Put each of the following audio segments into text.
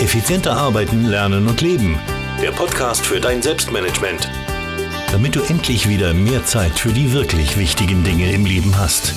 Effizienter arbeiten, lernen und leben. Der Podcast für dein Selbstmanagement. Damit du endlich wieder mehr Zeit für die wirklich wichtigen Dinge im Leben hast.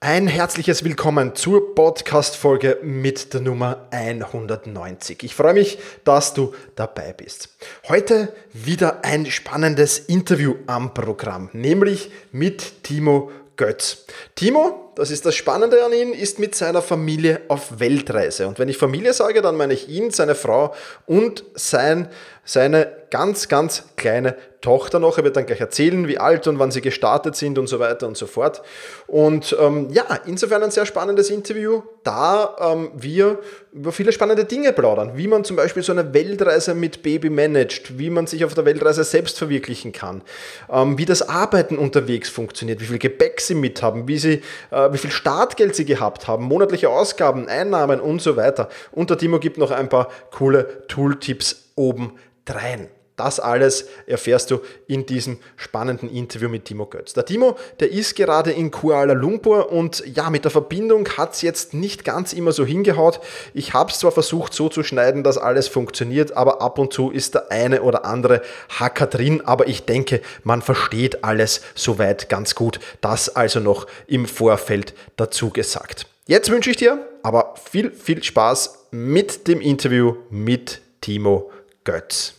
Ein herzliches Willkommen zur Podcast-Folge mit der Nummer 190. Ich freue mich, dass du dabei bist. Heute wieder ein spannendes Interview am Programm, nämlich mit Timo Götz. Timo, das ist das Spannende an ihm, ist mit seiner Familie auf Weltreise. Und wenn ich Familie sage, dann meine ich ihn, seine Frau und sein, seine ganz, ganz kleine Tochter noch. Er wird dann gleich erzählen, wie alt und wann sie gestartet sind und so weiter und so fort. Und ähm, ja, insofern ein sehr spannendes Interview, da ähm, wir über viele spannende Dinge plaudern. Wie man zum Beispiel so eine Weltreise mit Baby managt, wie man sich auf der Weltreise selbst verwirklichen kann, ähm, wie das Arbeiten unterwegs funktioniert, wie viel Gepäck sie mit haben, wie, sie, äh, wie viel Startgeld sie gehabt haben, monatliche Ausgaben, Einnahmen und so weiter. Und der Timo gibt noch ein paar coole Tooltips oben drein. Das alles erfährst du in diesem spannenden Interview mit Timo Götz. Der Timo, der ist gerade in Kuala Lumpur und ja, mit der Verbindung hat es jetzt nicht ganz immer so hingehaut. Ich habe es zwar versucht so zu schneiden, dass alles funktioniert, aber ab und zu ist der eine oder andere Hacker drin, aber ich denke, man versteht alles soweit ganz gut. Das also noch im Vorfeld dazu gesagt. Jetzt wünsche ich dir aber viel, viel Spaß mit dem Interview mit Timo Götz.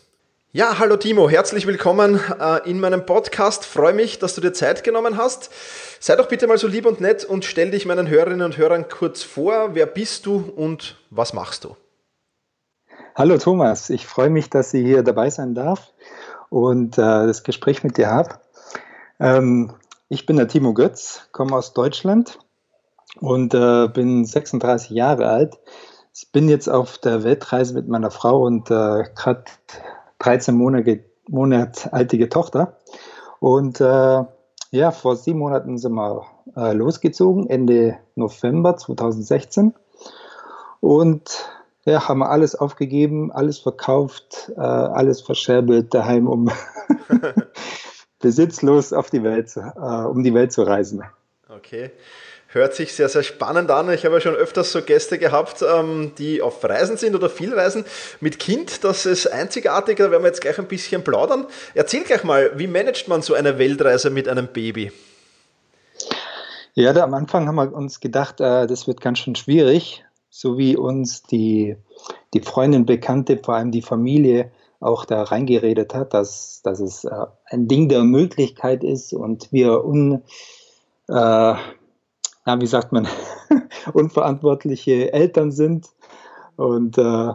Ja, hallo Timo, herzlich willkommen äh, in meinem Podcast. Freue mich, dass du dir Zeit genommen hast. Sei doch bitte mal so lieb und nett und stell dich meinen Hörerinnen und Hörern kurz vor. Wer bist du und was machst du? Hallo Thomas, ich freue mich, dass ich hier dabei sein darf und äh, das Gespräch mit dir habe. Ähm, ich bin der Timo Götz, komme aus Deutschland und äh, bin 36 Jahre alt. Ich bin jetzt auf der Weltreise mit meiner Frau und gerade 13 Monate, Monat altige Tochter. Und äh, ja, vor sieben Monaten sind wir äh, losgezogen, Ende November 2016. Und ja, haben wir alles aufgegeben, alles verkauft, äh, alles verscherbelt daheim, um besitzlos auf die Welt, äh, um die Welt zu reisen. Okay. Hört sich sehr, sehr spannend an. Ich habe ja schon öfters so Gäste gehabt, ähm, die auf Reisen sind oder viel reisen mit Kind. Das ist einzigartig, da werden wir jetzt gleich ein bisschen plaudern. Erzähl gleich mal, wie managt man so eine Weltreise mit einem Baby? Ja, da am Anfang haben wir uns gedacht, äh, das wird ganz schön schwierig, so wie uns die, die Freundin, Bekannte, vor allem die Familie auch da reingeredet hat, dass, dass es äh, ein Ding der Möglichkeit ist und wir un, äh, ja, wie sagt man, unverantwortliche Eltern sind. Und äh,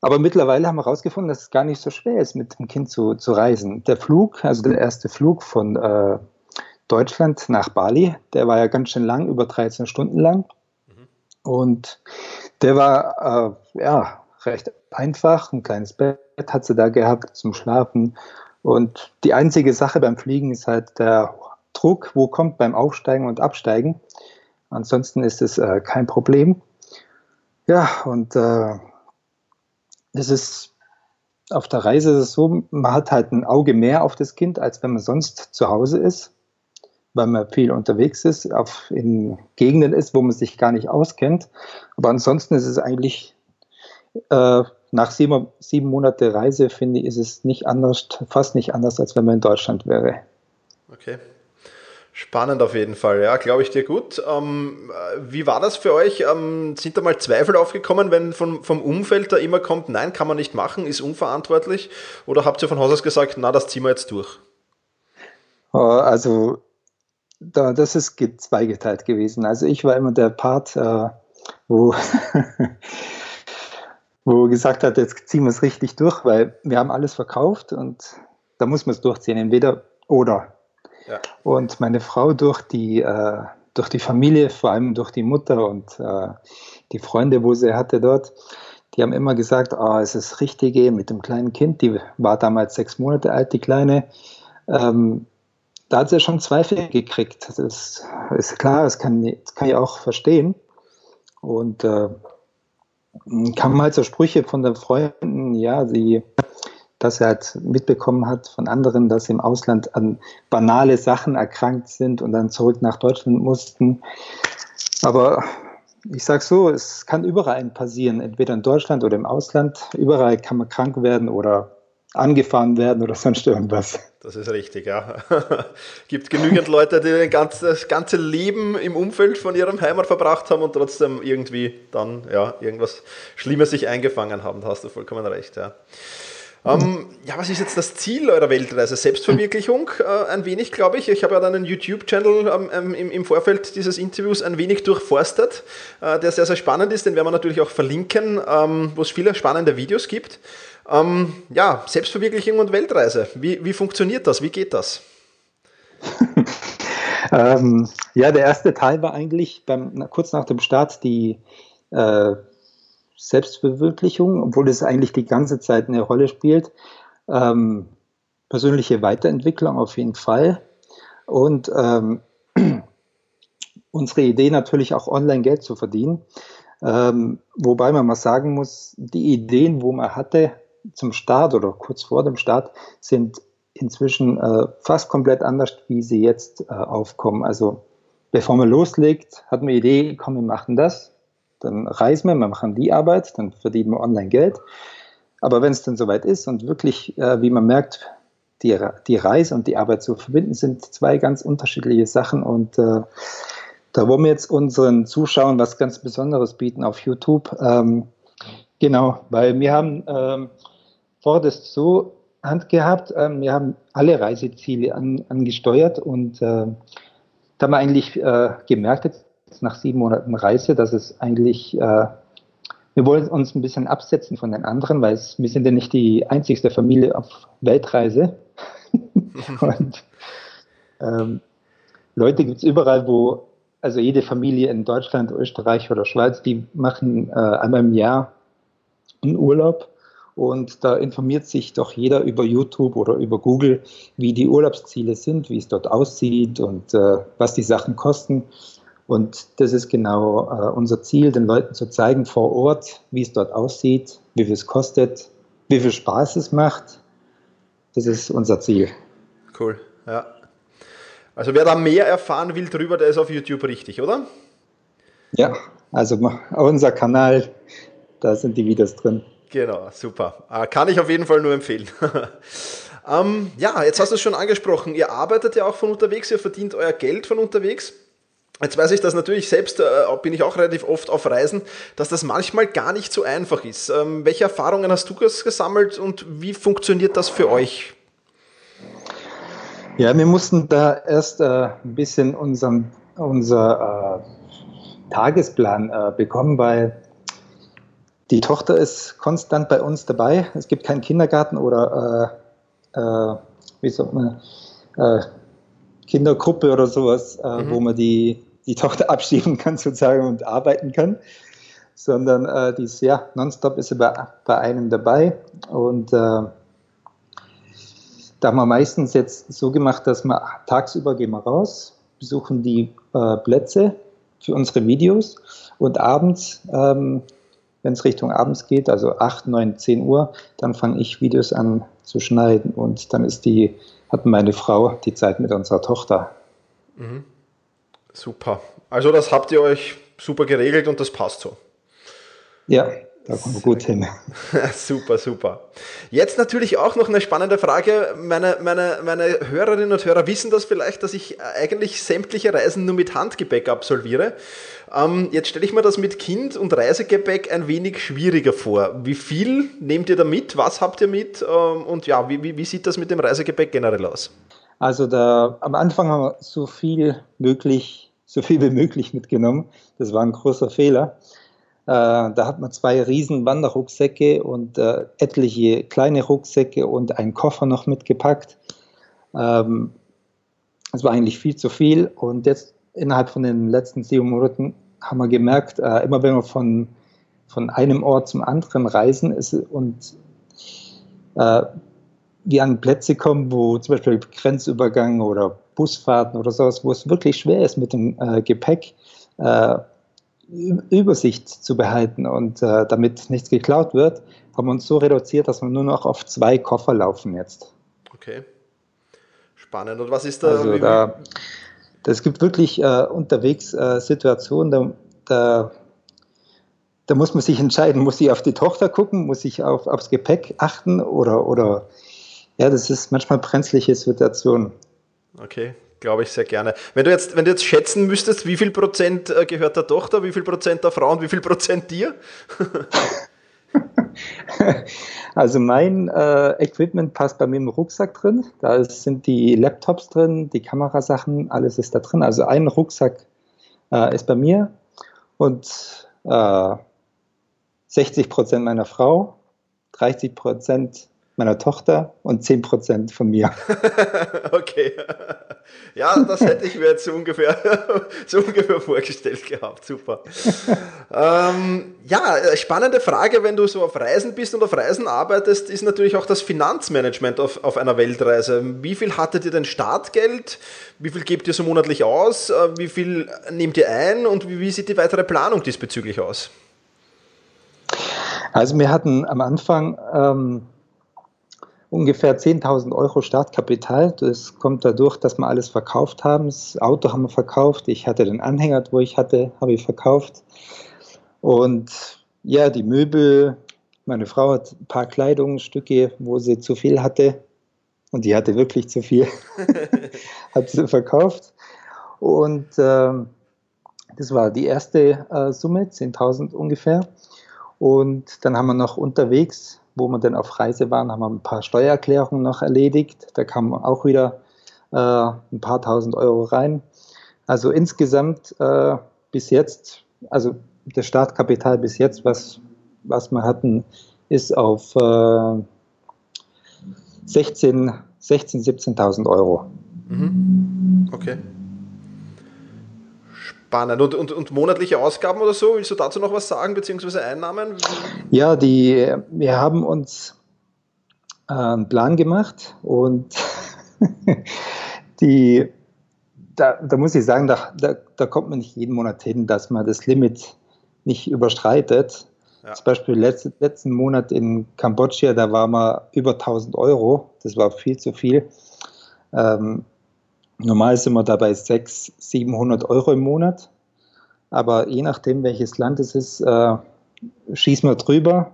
aber mittlerweile haben wir herausgefunden, dass es gar nicht so schwer ist, mit dem Kind zu, zu reisen. Der Flug, also der erste Flug von äh, Deutschland nach Bali, der war ja ganz schön lang, über 13 Stunden lang. Mhm. Und der war äh, ja recht einfach, ein kleines Bett hat sie da gehabt zum Schlafen. Und die einzige Sache beim Fliegen ist halt der Druck, wo kommt beim Aufsteigen und Absteigen. Ansonsten ist es äh, kein Problem. Ja, und äh, das ist auf der Reise ist es so, man hat halt ein Auge mehr auf das Kind, als wenn man sonst zu Hause ist, weil man viel unterwegs ist, auf, in Gegenden ist, wo man sich gar nicht auskennt. Aber ansonsten ist es eigentlich äh, nach sieben, sieben Monate Reise, finde ich, ist es nicht anders, fast nicht anders, als wenn man in Deutschland wäre. Okay. Spannend auf jeden Fall, ja, glaube ich dir gut. Ähm, wie war das für euch? Ähm, sind da mal Zweifel aufgekommen, wenn vom, vom Umfeld da immer kommt, nein, kann man nicht machen, ist unverantwortlich? Oder habt ihr von Haus aus gesagt, na, das ziehen wir jetzt durch? Äh, also, da, das ist zweigeteilt gewesen. Also, ich war immer der Part, äh, wo, wo gesagt hat, jetzt ziehen wir es richtig durch, weil wir haben alles verkauft und da muss man es durchziehen, entweder oder. Und meine Frau durch die, äh, durch die Familie, vor allem durch die Mutter und äh, die Freunde, wo sie hatte dort, die haben immer gesagt, oh, es ist das Richtige mit dem kleinen Kind, die war damals sechs Monate alt, die Kleine. Ähm, da hat sie schon Zweifel gekriegt. Das ist klar, das kann, das kann ich auch verstehen. Und äh, kamen halt so Sprüche von den Freunden, ja, sie dass er halt mitbekommen hat von anderen, dass sie im Ausland an banale Sachen erkrankt sind und dann zurück nach Deutschland mussten. Aber ich sage so, es kann überall passieren, entweder in Deutschland oder im Ausland. Überall kann man krank werden oder angefahren werden oder sonst irgendwas. Das ist richtig, ja. Gibt genügend Leute, die das ganze Leben im Umfeld von ihrem Heimat verbracht haben und trotzdem irgendwie dann ja irgendwas Schlimmes sich eingefangen haben. Da hast du vollkommen recht, ja. Ähm, ja, was ist jetzt das Ziel eurer Weltreise? Selbstverwirklichung äh, ein wenig, glaube ich. Ich habe ja dann einen YouTube-Channel ähm, ähm, im, im, Vorfeld dieses Interviews ein wenig durchforstet, äh, der sehr, sehr spannend ist. Den werden wir natürlich auch verlinken, ähm, wo es viele spannende Videos gibt. Ähm, ja, Selbstverwirklichung und Weltreise. Wie, wie funktioniert das? Wie geht das? Ähm, ja, der erste Teil war eigentlich beim, kurz nach dem Start die äh, Selbstverwirklichung, obwohl es eigentlich die ganze Zeit eine Rolle spielt. Ähm, persönliche Weiterentwicklung auf jeden Fall. Und ähm, unsere Idee natürlich auch online Geld zu verdienen. Ähm, wobei man mal sagen muss, die Ideen, wo man hatte zum Start oder kurz vor dem Start, sind inzwischen äh, fast komplett anders, wie sie jetzt äh, aufkommen. Also bevor man loslegt, hat man die Idee, komm, wir machen das dann reisen wir, wir machen die Arbeit, dann verdienen wir online Geld. Aber wenn es dann soweit ist und wirklich, äh, wie man merkt, die, die Reise und die Arbeit zu verbinden, sind zwei ganz unterschiedliche Sachen. Und äh, da wollen wir jetzt unseren Zuschauern was ganz Besonderes bieten auf YouTube. Ähm, genau, weil wir haben ähm, vor das so Hand gehabt, ähm, wir haben alle Reiseziele an, angesteuert und äh, da haben wir eigentlich äh, gemerkt, nach sieben Monaten Reise, dass es eigentlich, äh, wir wollen uns ein bisschen absetzen von den anderen, weil es, wir sind ja nicht die einzigste Familie auf Weltreise. und ähm, Leute gibt es überall, wo, also jede Familie in Deutschland, Österreich oder Schweiz, die machen äh, einmal im Jahr einen Urlaub und da informiert sich doch jeder über YouTube oder über Google, wie die Urlaubsziele sind, wie es dort aussieht und äh, was die Sachen kosten. Und das ist genau äh, unser Ziel, den Leuten zu zeigen vor Ort, wie es dort aussieht, wie viel es kostet, wie viel Spaß es macht. Das ist unser Ziel. Cool, ja. Also wer da mehr erfahren will drüber, der ist auf YouTube richtig, oder? Ja, also unser Kanal, da sind die Videos drin. Genau, super. Äh, kann ich auf jeden Fall nur empfehlen. ähm, ja, jetzt hast du es schon angesprochen. Ihr arbeitet ja auch von unterwegs, ihr verdient euer Geld von unterwegs. Jetzt weiß ich, dass natürlich selbst, äh, bin ich auch relativ oft auf Reisen, dass das manchmal gar nicht so einfach ist. Ähm, welche Erfahrungen hast du gesammelt und wie funktioniert das für euch? Ja, wir mussten da erst äh, ein bisschen unseren, unser äh, Tagesplan äh, bekommen, weil die Tochter ist konstant bei uns dabei. Es gibt keinen Kindergarten oder äh, äh, wie sagt man, Kindergruppe oder sowas, mhm. wo man die die Tochter abschieben kann sozusagen und arbeiten kann, sondern äh, die ist ja nonstop ist bei, bei einem dabei und äh, da haben wir meistens jetzt so gemacht, dass wir tagsüber gehen wir raus, besuchen die äh, Plätze für unsere Videos und abends, ähm, wenn es Richtung abends geht, also 8, 9, 10 Uhr, dann fange ich Videos an zu schneiden und dann ist die, hat meine Frau die Zeit mit unserer Tochter. Mhm. Super. Also das habt ihr euch super geregelt und das passt so. Ja, da kommen wir gut hin. super, super. Jetzt natürlich auch noch eine spannende Frage. Meine, meine, meine Hörerinnen und Hörer wissen das vielleicht, dass ich eigentlich sämtliche Reisen nur mit Handgepäck absolviere. Ähm, jetzt stelle ich mir das mit Kind und Reisegepäck ein wenig schwieriger vor. Wie viel nehmt ihr da mit? Was habt ihr mit? Ähm, und ja, wie, wie, wie sieht das mit dem Reisegepäck generell aus? Also da, am Anfang haben wir so viel möglich so viel wie möglich mitgenommen. Das war ein großer Fehler. Äh, da hat man zwei riesen Wanderrucksäcke und äh, etliche kleine Rucksäcke und einen Koffer noch mitgepackt. Ähm, das war eigentlich viel zu viel. Und jetzt innerhalb von den letzten sieben Monaten haben wir gemerkt, äh, immer wenn wir von, von einem Ort zum anderen reisen ist, und äh, wir an Plätze kommen, wo zum Beispiel Grenzübergang oder Busfahrten oder sowas, wo es wirklich schwer ist, mit dem äh, Gepäck äh, Übersicht zu behalten und äh, damit nichts geklaut wird, haben wir uns so reduziert, dass wir nur noch auf zwei Koffer laufen jetzt. Okay. Spannend. Und was ist da? Also da, Es gibt wirklich äh, unterwegs äh, Situationen, da, da, da, muss man sich entscheiden, muss ich auf die Tochter gucken, muss ich auf, aufs Gepäck achten oder, oder ja, das ist manchmal brenzliche Situation. Okay, glaube ich sehr gerne. Wenn du jetzt, wenn du jetzt schätzen müsstest, wie viel Prozent äh, gehört der Tochter, wie viel Prozent der Frau und wie viel Prozent dir? Also mein äh, Equipment passt bei mir im Rucksack drin. Da sind die Laptops drin, die Kamerasachen, alles ist da drin. Also ein Rucksack äh, ist bei mir und äh, 60 Prozent meiner Frau, 30 Prozent meiner Tochter und 10% von mir. okay. Ja, das hätte ich mir jetzt so ungefähr, so ungefähr vorgestellt gehabt. Super. ähm, ja, spannende Frage, wenn du so auf Reisen bist und auf Reisen arbeitest, ist natürlich auch das Finanzmanagement auf, auf einer Weltreise. Wie viel hattet ihr denn Startgeld? Wie viel gebt ihr so monatlich aus? Äh, wie viel nehmt ihr ein? Und wie, wie sieht die weitere Planung diesbezüglich aus? Also wir hatten am Anfang ähm, ungefähr 10.000 Euro Startkapital. Das kommt dadurch, dass wir alles verkauft haben. Das Auto haben wir verkauft. Ich hatte den Anhänger, wo ich hatte, habe ich verkauft. Und ja, die Möbel. Meine Frau hat ein paar Kleidungsstücke, wo sie zu viel hatte. Und die hatte wirklich zu viel. hat sie verkauft. Und äh, das war die erste äh, Summe, 10.000 ungefähr. Und dann haben wir noch unterwegs wo wir dann auf Reise waren, haben wir ein paar Steuererklärungen noch erledigt. Da kamen auch wieder äh, ein paar tausend Euro rein. Also insgesamt äh, bis jetzt, also das Startkapital bis jetzt, was, was wir hatten, ist auf äh, 16, 16 17.000 Euro. Mhm. Okay. Spannend. Und, und, und, monatliche Ausgaben oder so, willst du dazu noch was sagen, beziehungsweise Einnahmen? Ja, die, wir haben uns äh, einen Plan gemacht und die, da, da, muss ich sagen, da, da, da, kommt man nicht jeden Monat hin, dass man das Limit nicht überstreitet. Ja. Zum Beispiel letzten, letzten Monat in Kambodscha, da waren wir über 1000 Euro, das war viel zu viel. Ähm, Normal sind wir dabei 600, 700 Euro im Monat. Aber je nachdem, welches Land es ist, äh, schießen wir drüber.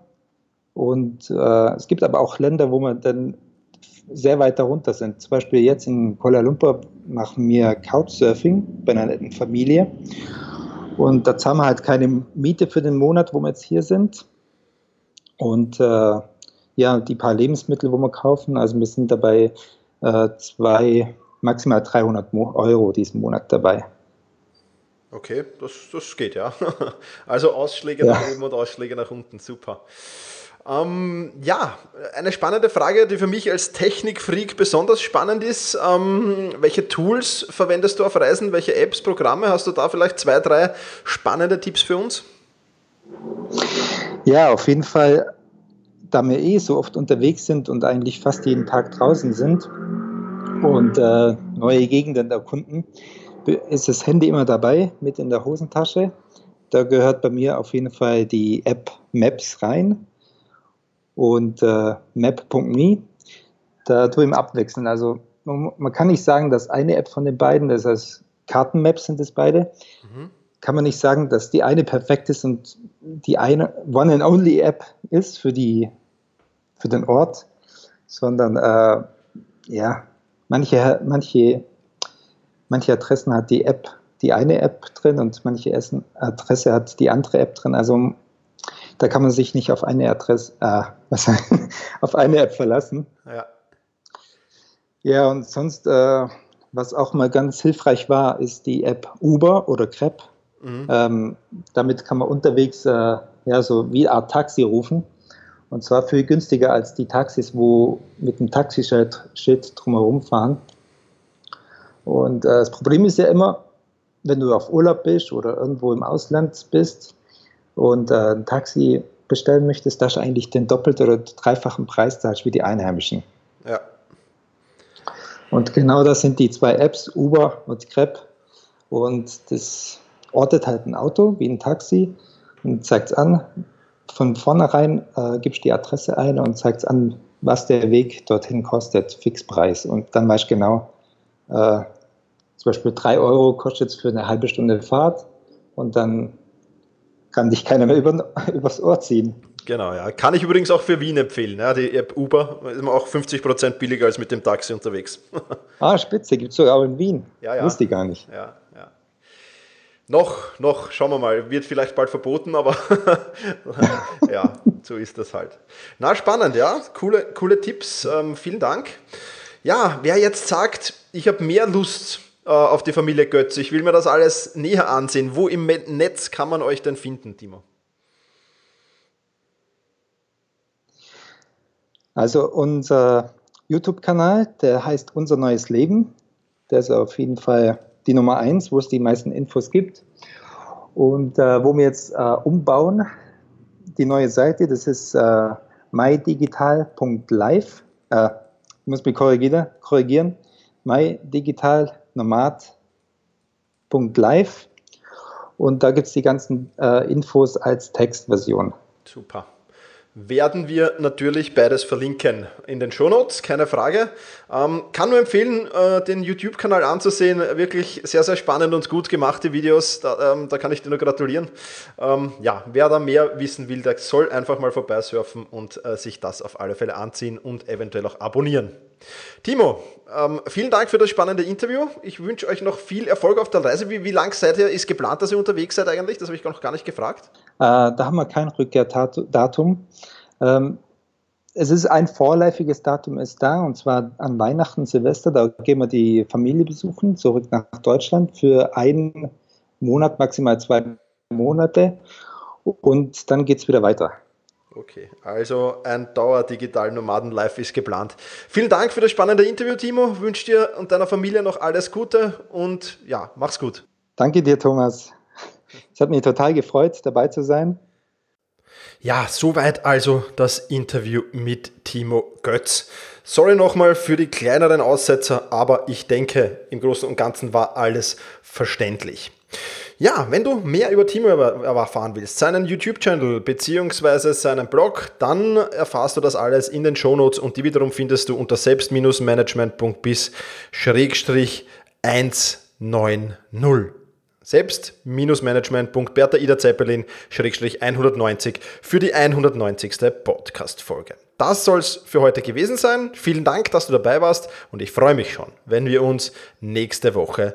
Und äh, es gibt aber auch Länder, wo wir dann sehr weit darunter sind. Zum Beispiel jetzt in Kuala Lumpur machen wir Couchsurfing bei einer netten Familie. Und da zahlen wir halt keine Miete für den Monat, wo wir jetzt hier sind. Und äh, ja, die paar Lebensmittel, wo wir kaufen, also wir sind dabei äh, zwei maximal 300 Euro diesen Monat dabei. Okay, das, das geht ja. Also Ausschläge ja. nach oben und Ausschläge nach unten, super. Ähm, ja, eine spannende Frage, die für mich als Technikfreak besonders spannend ist. Ähm, welche Tools verwendest du auf Reisen? Welche Apps, Programme? Hast du da vielleicht zwei, drei spannende Tipps für uns? Ja, auf jeden Fall, da wir eh so oft unterwegs sind und eigentlich fast jeden Tag draußen sind, und äh, neue Gegenden erkunden, ist das Handy immer dabei mit in der Hosentasche. Da gehört bei mir auf jeden Fall die App Maps rein und äh, map.me. Da tue ich immer abwechseln. Also man, man, kann nicht sagen, dass eine App von den beiden, das heißt Kartenmaps sind es beide, mhm. kann man nicht sagen, dass die eine perfekt ist und die eine One and Only App ist für die für den Ort, sondern äh, ja, manche, manche, manche Adressen hat die App, die eine App drin und manche Adresse hat die andere App drin. Also da kann man sich nicht auf eine Adresse, äh, was, auf eine App verlassen. Ja. Ja, und sonst, äh, was auch mal ganz hilfreich war, ist die App Uber oder Crep. Mhm. Ähm, damit kann man unterwegs äh, ja so wie Art Taxi rufen. Und zwar viel günstiger als die Taxis, wo mit dem Taxischild drumherum fahren. Und äh, das Problem ist ja immer, wenn du auf Urlaub bist oder irgendwo im Ausland bist und äh, ein Taxi bestellen möchtest, dass du eigentlich den doppelten oder dreifachen Preis zahlst wie die Einheimischen. Ja. Und genau das sind die zwei Apps, Uber und Grab. Und das ortet halt ein Auto wie ein Taxi und zeigt es an, von vornherein äh, gibst die Adresse ein und zeigst an, was der Weg dorthin kostet, Fixpreis. Und dann weißt du genau, äh, zum Beispiel drei Euro kostet es für eine halbe Stunde Fahrt und dann kann dich keiner mehr über, übers Ohr ziehen. Genau, ja. Kann ich übrigens auch für Wien empfehlen. Ja, die App Uber ist auch 50% billiger als mit dem Taxi unterwegs. ah, spitze, gibt es sogar auch in Wien. Ja, ja. Wusste ich gar nicht. Ja. Noch, noch, schauen wir mal, wird vielleicht bald verboten, aber ja, so ist das halt. Na, spannend, ja. Coole, coole Tipps. Ähm, vielen Dank. Ja, wer jetzt sagt, ich habe mehr Lust äh, auf die Familie Götz, ich will mir das alles näher ansehen, wo im Netz kann man euch denn finden, Timo? Also unser YouTube-Kanal, der heißt Unser neues Leben. Der ist auf jeden Fall die Nummer eins, wo es die meisten Infos gibt. Und äh, wo wir jetzt äh, umbauen, die neue Seite, das ist äh, mydigital.live. Äh, ich muss mich korrigieren, korrigieren. mydigitalnomad.live. Und da gibt es die ganzen äh, Infos als Textversion. Super werden wir natürlich beides verlinken in den Shownotes, keine Frage. Ähm, kann nur empfehlen, äh, den YouTube-Kanal anzusehen. Wirklich sehr, sehr spannend und gut gemachte Videos. Da, ähm, da kann ich dir nur gratulieren. Ähm, ja, wer da mehr wissen will, der soll einfach mal vorbeisurfen und äh, sich das auf alle Fälle anziehen und eventuell auch abonnieren. Timo, ähm, vielen Dank für das spannende Interview. Ich wünsche euch noch viel Erfolg auf der Reise. Wie, wie lang seid ihr, ist geplant, dass ihr unterwegs seid eigentlich? Das habe ich noch gar nicht gefragt. Äh, da haben wir kein Rückkehrdatum. Ähm, es ist ein vorläufiges Datum ist da, und zwar an Weihnachten, Silvester. Da gehen wir die Familie besuchen, zurück nach Deutschland für einen Monat, maximal zwei Monate. Und dann geht es wieder weiter. Okay, also ein Dauer-Digital Nomaden-Life ist geplant. Vielen Dank für das spannende Interview, Timo. Wünsche dir und deiner Familie noch alles Gute und ja, mach's gut. Danke dir, Thomas. Es hat mich total gefreut, dabei zu sein. Ja, soweit also das Interview mit Timo Götz. Sorry nochmal für die kleineren Aussetzer, aber ich denke, im Großen und Ganzen war alles verständlich. Ja, wenn du mehr über Timo erfahren willst, seinen YouTube-Channel bzw. seinen Blog, dann erfahrst du das alles in den Shownotes und die wiederum findest du unter selbst-management.bis-190. Selbst-management.bertha Ida Zeppelin 190 für die 190. Podcast-Folge. Das soll es für heute gewesen sein. Vielen Dank, dass du dabei warst und ich freue mich schon, wenn wir uns nächste Woche